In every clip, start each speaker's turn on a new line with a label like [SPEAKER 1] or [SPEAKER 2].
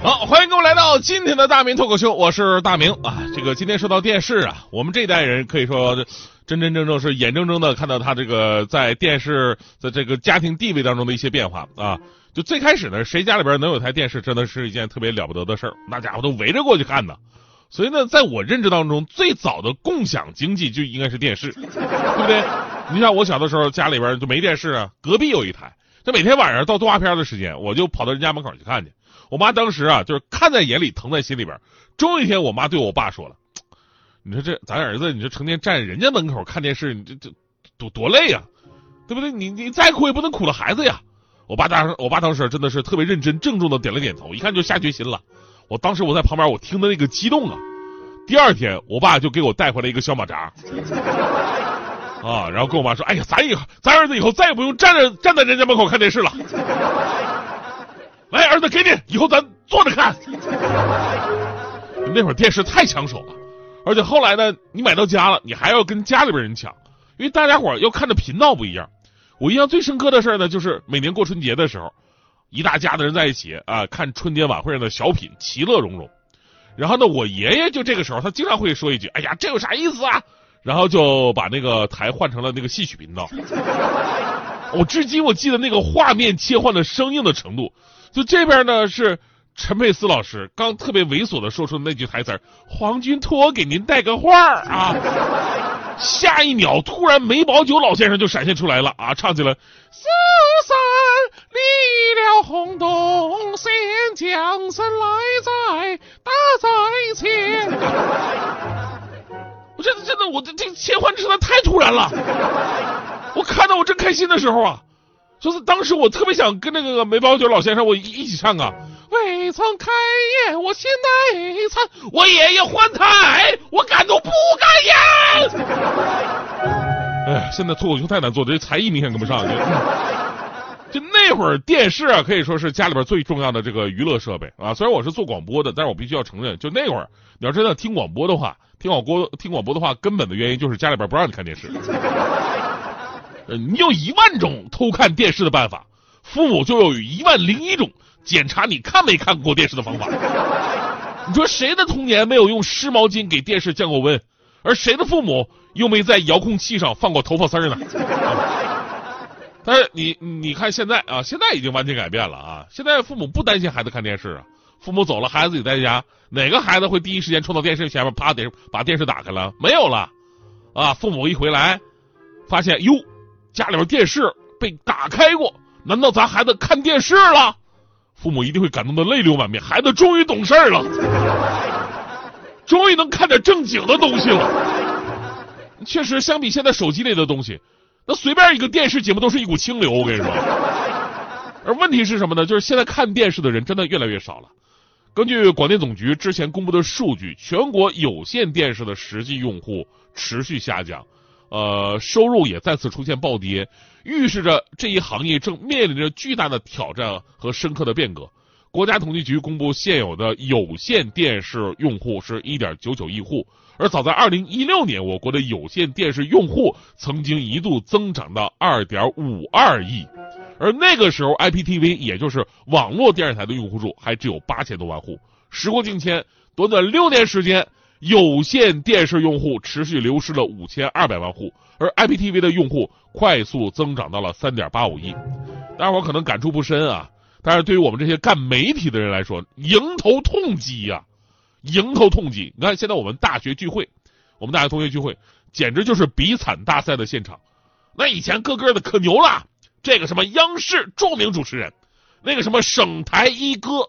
[SPEAKER 1] 好，欢迎各位来到今天的大明脱口秀，我是大明啊。这个今天说到电视啊，我们这一代人可以说真真正正是眼睁睁的看到他这个在电视在这个家庭地位当中的一些变化啊。就最开始呢，谁家里边能有台电视，真的是一件特别了不得的事儿，那家伙都围着过去看呢。所以呢，在我认知当中，最早的共享经济就应该是电视，对不对？你像我小的时候，家里边就没电视啊，隔壁有一台，这每天晚上到动画片的时间，我就跑到人家门口去看去。我妈当时啊，就是看在眼里，疼在心里边。终有一天，我妈对我爸说了：“你说这咱儿子，你说成天站人家门口看电视，你这这多多累呀，对不对？你你再苦也不能苦了孩子呀。”我爸当时，我爸当时真的是特别认真郑重的点了点头，一看就下决心了。我当时我在旁边，我听的那个激动啊。第二天，我爸就给我带回来一个小马扎，啊，然后跟我妈说：“哎呀，咱以后咱儿子以后再也不用站着站在人家门口看电视了。”来，儿子，给你，以后咱坐着看。那会儿电视太抢手了，而且后来呢，你买到家了，你还要跟家里边人抢，因为大家伙要看的频道不一样。我印象最深刻的事呢，就是每年过春节的时候，一大家子人在一起啊，看春节晚会上的小品，其乐融融。然后呢，我爷爷就这个时候，他经常会说一句：“哎呀，这有啥意思啊？”然后就把那个台换成了那个戏曲频道。我至今我记得那个画面切换的生硬的程度。就这边呢是陈佩斯老师刚特别猥琐的说出的那句台词儿：“皇军托我给您带个话啊，下一秒突然梅葆玖老先生就闪现出来了啊，唱起了四三立了轰动，先将身来在大在前。我真的真的我这这切换真的太突然了，看到我正开心的时候啊。就是当时我特别想跟那个梅葆玖老先生我一起唱啊，未曾开业，我先待参，我爷爷换台，我敢怒不敢言。哎，现在脱口秀太难做，这才艺明显跟不上。就那会儿电视啊，可以说是家里边最重要的这个娱乐设备啊。虽然我是做广播的，但是我必须要承认，就那会儿你要真的听广播的话，听广播听广播的话，根本的原因就是家里边不让你看电视。你有一万种偷看电视的办法，父母就有一万零一种检查你看没看过电视的方法。你说谁的童年没有用湿毛巾给电视降过温，而谁的父母又没在遥控器上放过头发丝儿呢？但是你你看现在啊，现在已经完全改变了啊！现在父母不担心孩子看电视啊，父母走了，孩子自己在家，哪个孩子会第一时间冲到电视前面，啪得把电视打开了？没有了啊！父母一回来，发现哟。家里边电视被打开过，难道咱孩子看电视了？父母一定会感动的泪流满面，孩子终于懂事了，终于能看点正经的东西了。确实，相比现在手机里的东西，那随便一个电视节目都是一股清流。我跟你说，而问题是什么呢？就是现在看电视的人真的越来越少了。根据广电总局之前公布的数据，全国有线电视的实际用户持续下降。呃，收入也再次出现暴跌，预示着这一行业正面临着巨大的挑战和深刻的变革。国家统计局公布，现有的有线电视用户是1.99亿户，而早在2016年，我国的有线电视用户曾经一度增长到2.52亿，而那个时候，IPTV 也就是网络电视台的用户数还只有八千多万户。时过境迁，短短六年时间。有线电视用户持续流失了五千二百万户，而 IPTV 的用户快速增长到了三点八五亿。大家伙可能感触不深啊，但是对于我们这些干媒体的人来说，迎头痛击呀，迎头痛击！你看现在我们大学聚会，我们大学同学聚会，简直就是比惨大赛的现场。那以前个个的可牛了，这个什么央视著名主持人，那个什么省台一哥，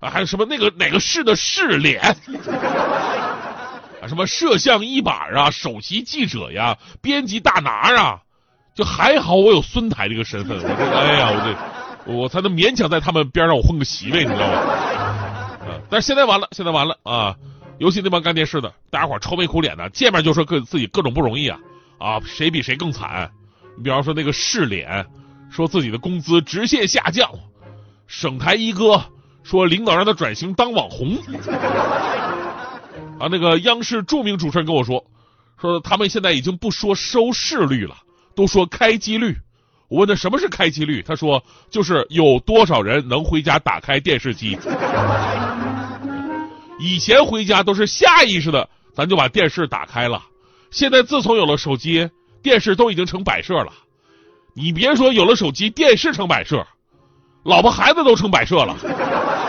[SPEAKER 1] 啊，还有什么那个哪个市的市脸。什么摄像一把啊，首席记者呀，编辑大拿啊，就还好我有孙台这个身份，我这哎呀，我这我才能勉强在他们边上我混个席位，你知道吗？啊，但是现在完了，现在完了啊！尤其那帮干电视的，大家伙愁眉苦脸的，见面就说各自己各种不容易啊啊，谁比谁更惨，你比方说那个试脸说自己的工资直线下降，省台一哥说领导让他转型当网红。啊，那个央视著名主持人跟我说，说他们现在已经不说收视率了，都说开机率。我问他什么是开机率，他说就是有多少人能回家打开电视机。以前回家都是下意识的，咱就把电视打开了。现在自从有了手机，电视都已经成摆设了。你别说有了手机，电视成摆设，老婆孩子都成摆设了。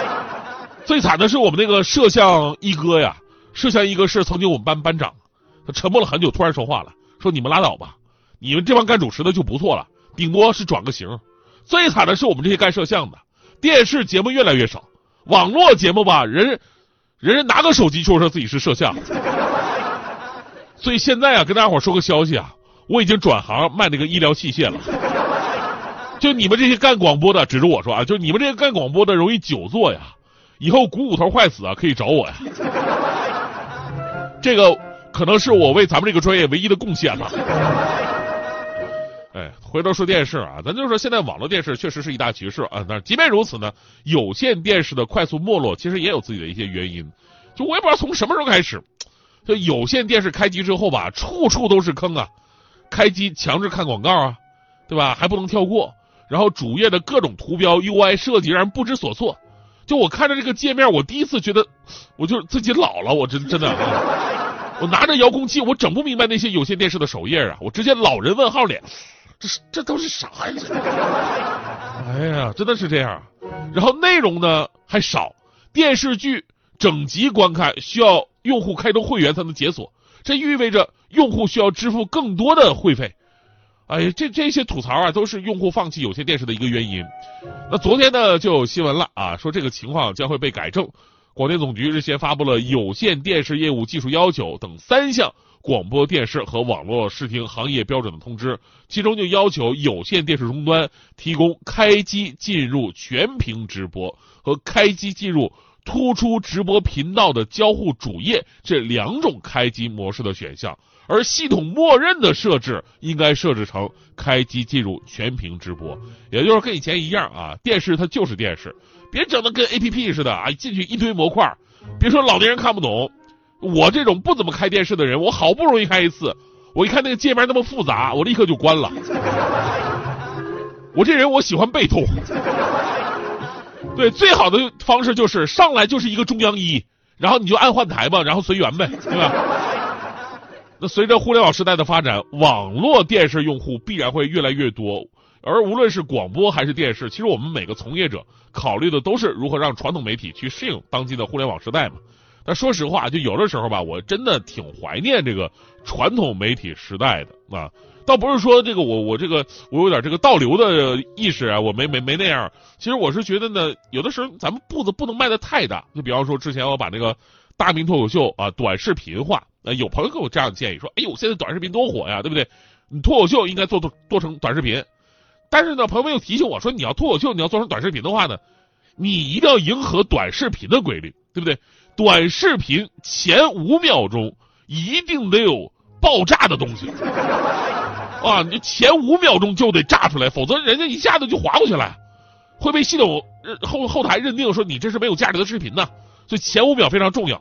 [SPEAKER 1] 最惨的是我们那个摄像一哥呀，摄像一哥是曾经我们班班长，他沉默了很久，突然说话了，说你们拉倒吧，你们这帮干主持的就不错了，顶多是转个型。最惨的是我们这些干摄像的，电视节目越来越少，网络节目吧，人。人人拿个手机就说自己是摄像，所以现在啊，跟大家伙说个消息啊，我已经转行卖那个医疗器械了。就你们这些干广播的，指着我说啊，就你们这些干广播的容易久坐呀，以后股骨头坏死啊，可以找我呀。这个可能是我为咱们这个专业唯一的贡献了。哎，回头说电视啊，咱就说现在网络电视确实是一大趋势啊。但即便如此呢，有线电视的快速没落，其实也有自己的一些原因。就我也不知道从什么时候开始，就有线电视开机之后吧，处处都是坑啊。开机强制看广告啊，对吧？还不能跳过。然后主页的各种图标 UI 设计让人不知所措。就我看着这个界面，我第一次觉得，我就自己老了，我真真的。我拿着遥控器，我整不明白那些有线电视的首页啊，我直接老人问号脸。这是这都是啥呀？哎呀，真的是这样。然后内容呢还少，电视剧整集观看需要用户开通会员才能解锁，这意味着用户需要支付更多的会费。哎，这这些吐槽啊，都是用户放弃有线电视的一个原因。那昨天呢就有新闻了啊，说这个情况将会被改正。广电总局日前发布了有线电视业务技术要求等三项。广播电视和网络视听行业标准的通知，其中就要求有线电视终端提供开机进入全屏直播和开机进入突出直播频道的交互主页这两种开机模式的选项，而系统默认的设置应该设置成开机进入全屏直播，也就是跟以前一样啊，电视它就是电视，别整的跟 A P P 似的啊，进去一堆模块，别说老年人看不懂。我这种不怎么开电视的人，我好不容易开一次，我一看那个界面那么复杂，我立刻就关了。我这人我喜欢被动，对，最好的方式就是上来就是一个中央一，然后你就按换台吧，然后随缘呗，对吧？那随着互联网时代的发展，网络电视用户必然会越来越多，而无论是广播还是电视，其实我们每个从业者考虑的都是如何让传统媒体去适应当今的互联网时代嘛。那说实话，就有的时候吧，我真的挺怀念这个传统媒体时代的啊。倒不是说这个我我这个我有点这个倒流的意识啊，我没没没那样。其实我是觉得呢，有的时候咱们步子不能迈的太大。就比方说之前我把那个大明脱口秀啊短视频化，呃，有朋友给我这样的建议说，哎呦，现在短视频多火呀，对不对？你脱口秀应该做做做成短视频。但是呢，朋友们又提醒我说，你要脱口秀，你要做成短视频的话呢，你一定要迎合短视频的规律，对不对？短视频前五秒钟一定得有爆炸的东西啊！你前五秒钟就得炸出来，否则人家一下子就划过去了，会被系统后后台认定说你这是没有价值的视频呢。所以前五秒非常重要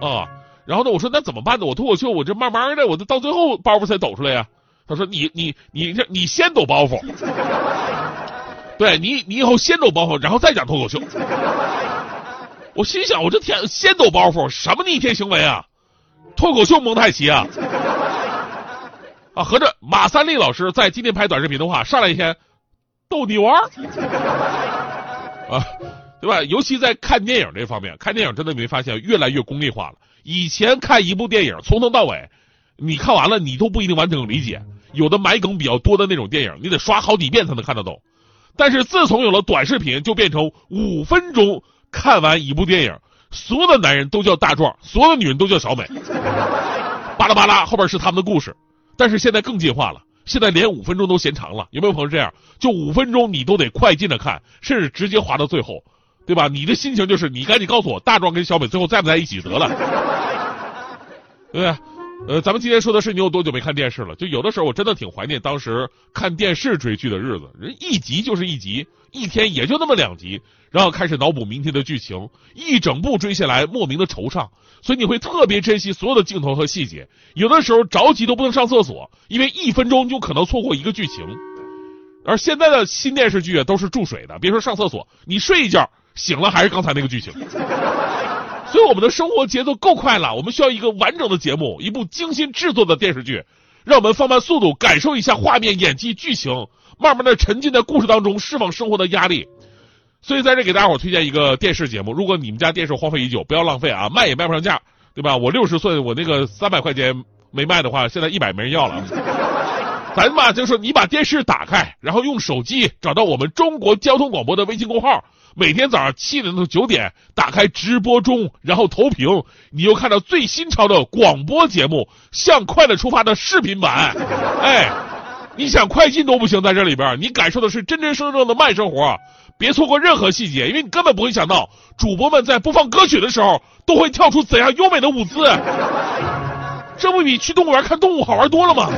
[SPEAKER 1] 啊！然后呢，我说那怎么办呢？我脱口秀我这慢慢的，我这到最后包袱才抖出来呀。他说你你你这你先抖包袱，对你你以后先抖包袱，然后再讲脱口秀。我心想，我这天先抖包袱，什么逆天行为啊？脱口秀蒙太奇啊！啊，合着马三立老师在今天拍短视频的话，上来一天逗你玩儿啊，对吧？尤其在看电影这方面，看电影真的没发现越来越功利化了。以前看一部电影从头到尾，你看完了你都不一定完整理解，有的埋梗比较多的那种电影，你得刷好几遍才能看得懂。但是自从有了短视频，就变成五分钟。看完一部电影，所有的男人都叫大壮，所有的女人都叫小美。巴拉巴拉，后边是他们的故事。但是现在更进化了，现在连五分钟都嫌长了。有没有朋友这样？就五分钟你都得快进的看，甚至直接滑到最后，对吧？你的心情就是你赶紧告诉我，大壮跟小美最后在不在一起得了，对不对？呃，咱们今天说的是你有多久没看电视了？就有的时候我真的挺怀念当时看电视追剧的日子，人一集就是一集，一天也就那么两集，然后开始脑补明天的剧情，一整部追下来莫名的惆怅，所以你会特别珍惜所有的镜头和细节。有的时候着急都不能上厕所，因为一分钟就可能错过一个剧情。而现在的新电视剧啊，都是注水的，别说上厕所，你睡一觉醒了还是刚才那个剧情。所以我们的生活节奏够快了，我们需要一个完整的节目，一部精心制作的电视剧，让我们放慢速度，感受一下画面、演技、剧情，慢慢的沉浸在故事当中，释放生活的压力。所以在这给大家伙推荐一个电视节目，如果你们家电视荒废已久，不要浪费啊，卖也卖不上价，对吧？我六十岁，我那个三百块钱没卖的话，现在一百没人要了。咱嘛就说，你把电视打开，然后用手机找到我们中国交通广播的微信公号。每天早上七点到九点，打开直播中，然后投屏，你又看到最新潮的广播节目《向快乐出发》的视频版。哎，你想快进都不行，在这里边，你感受的是真真正正的慢生活。别错过任何细节，因为你根本不会想到，主播们在播放歌曲的时候，都会跳出怎样优美的舞姿。这不比去动物园看动物好玩多了吗？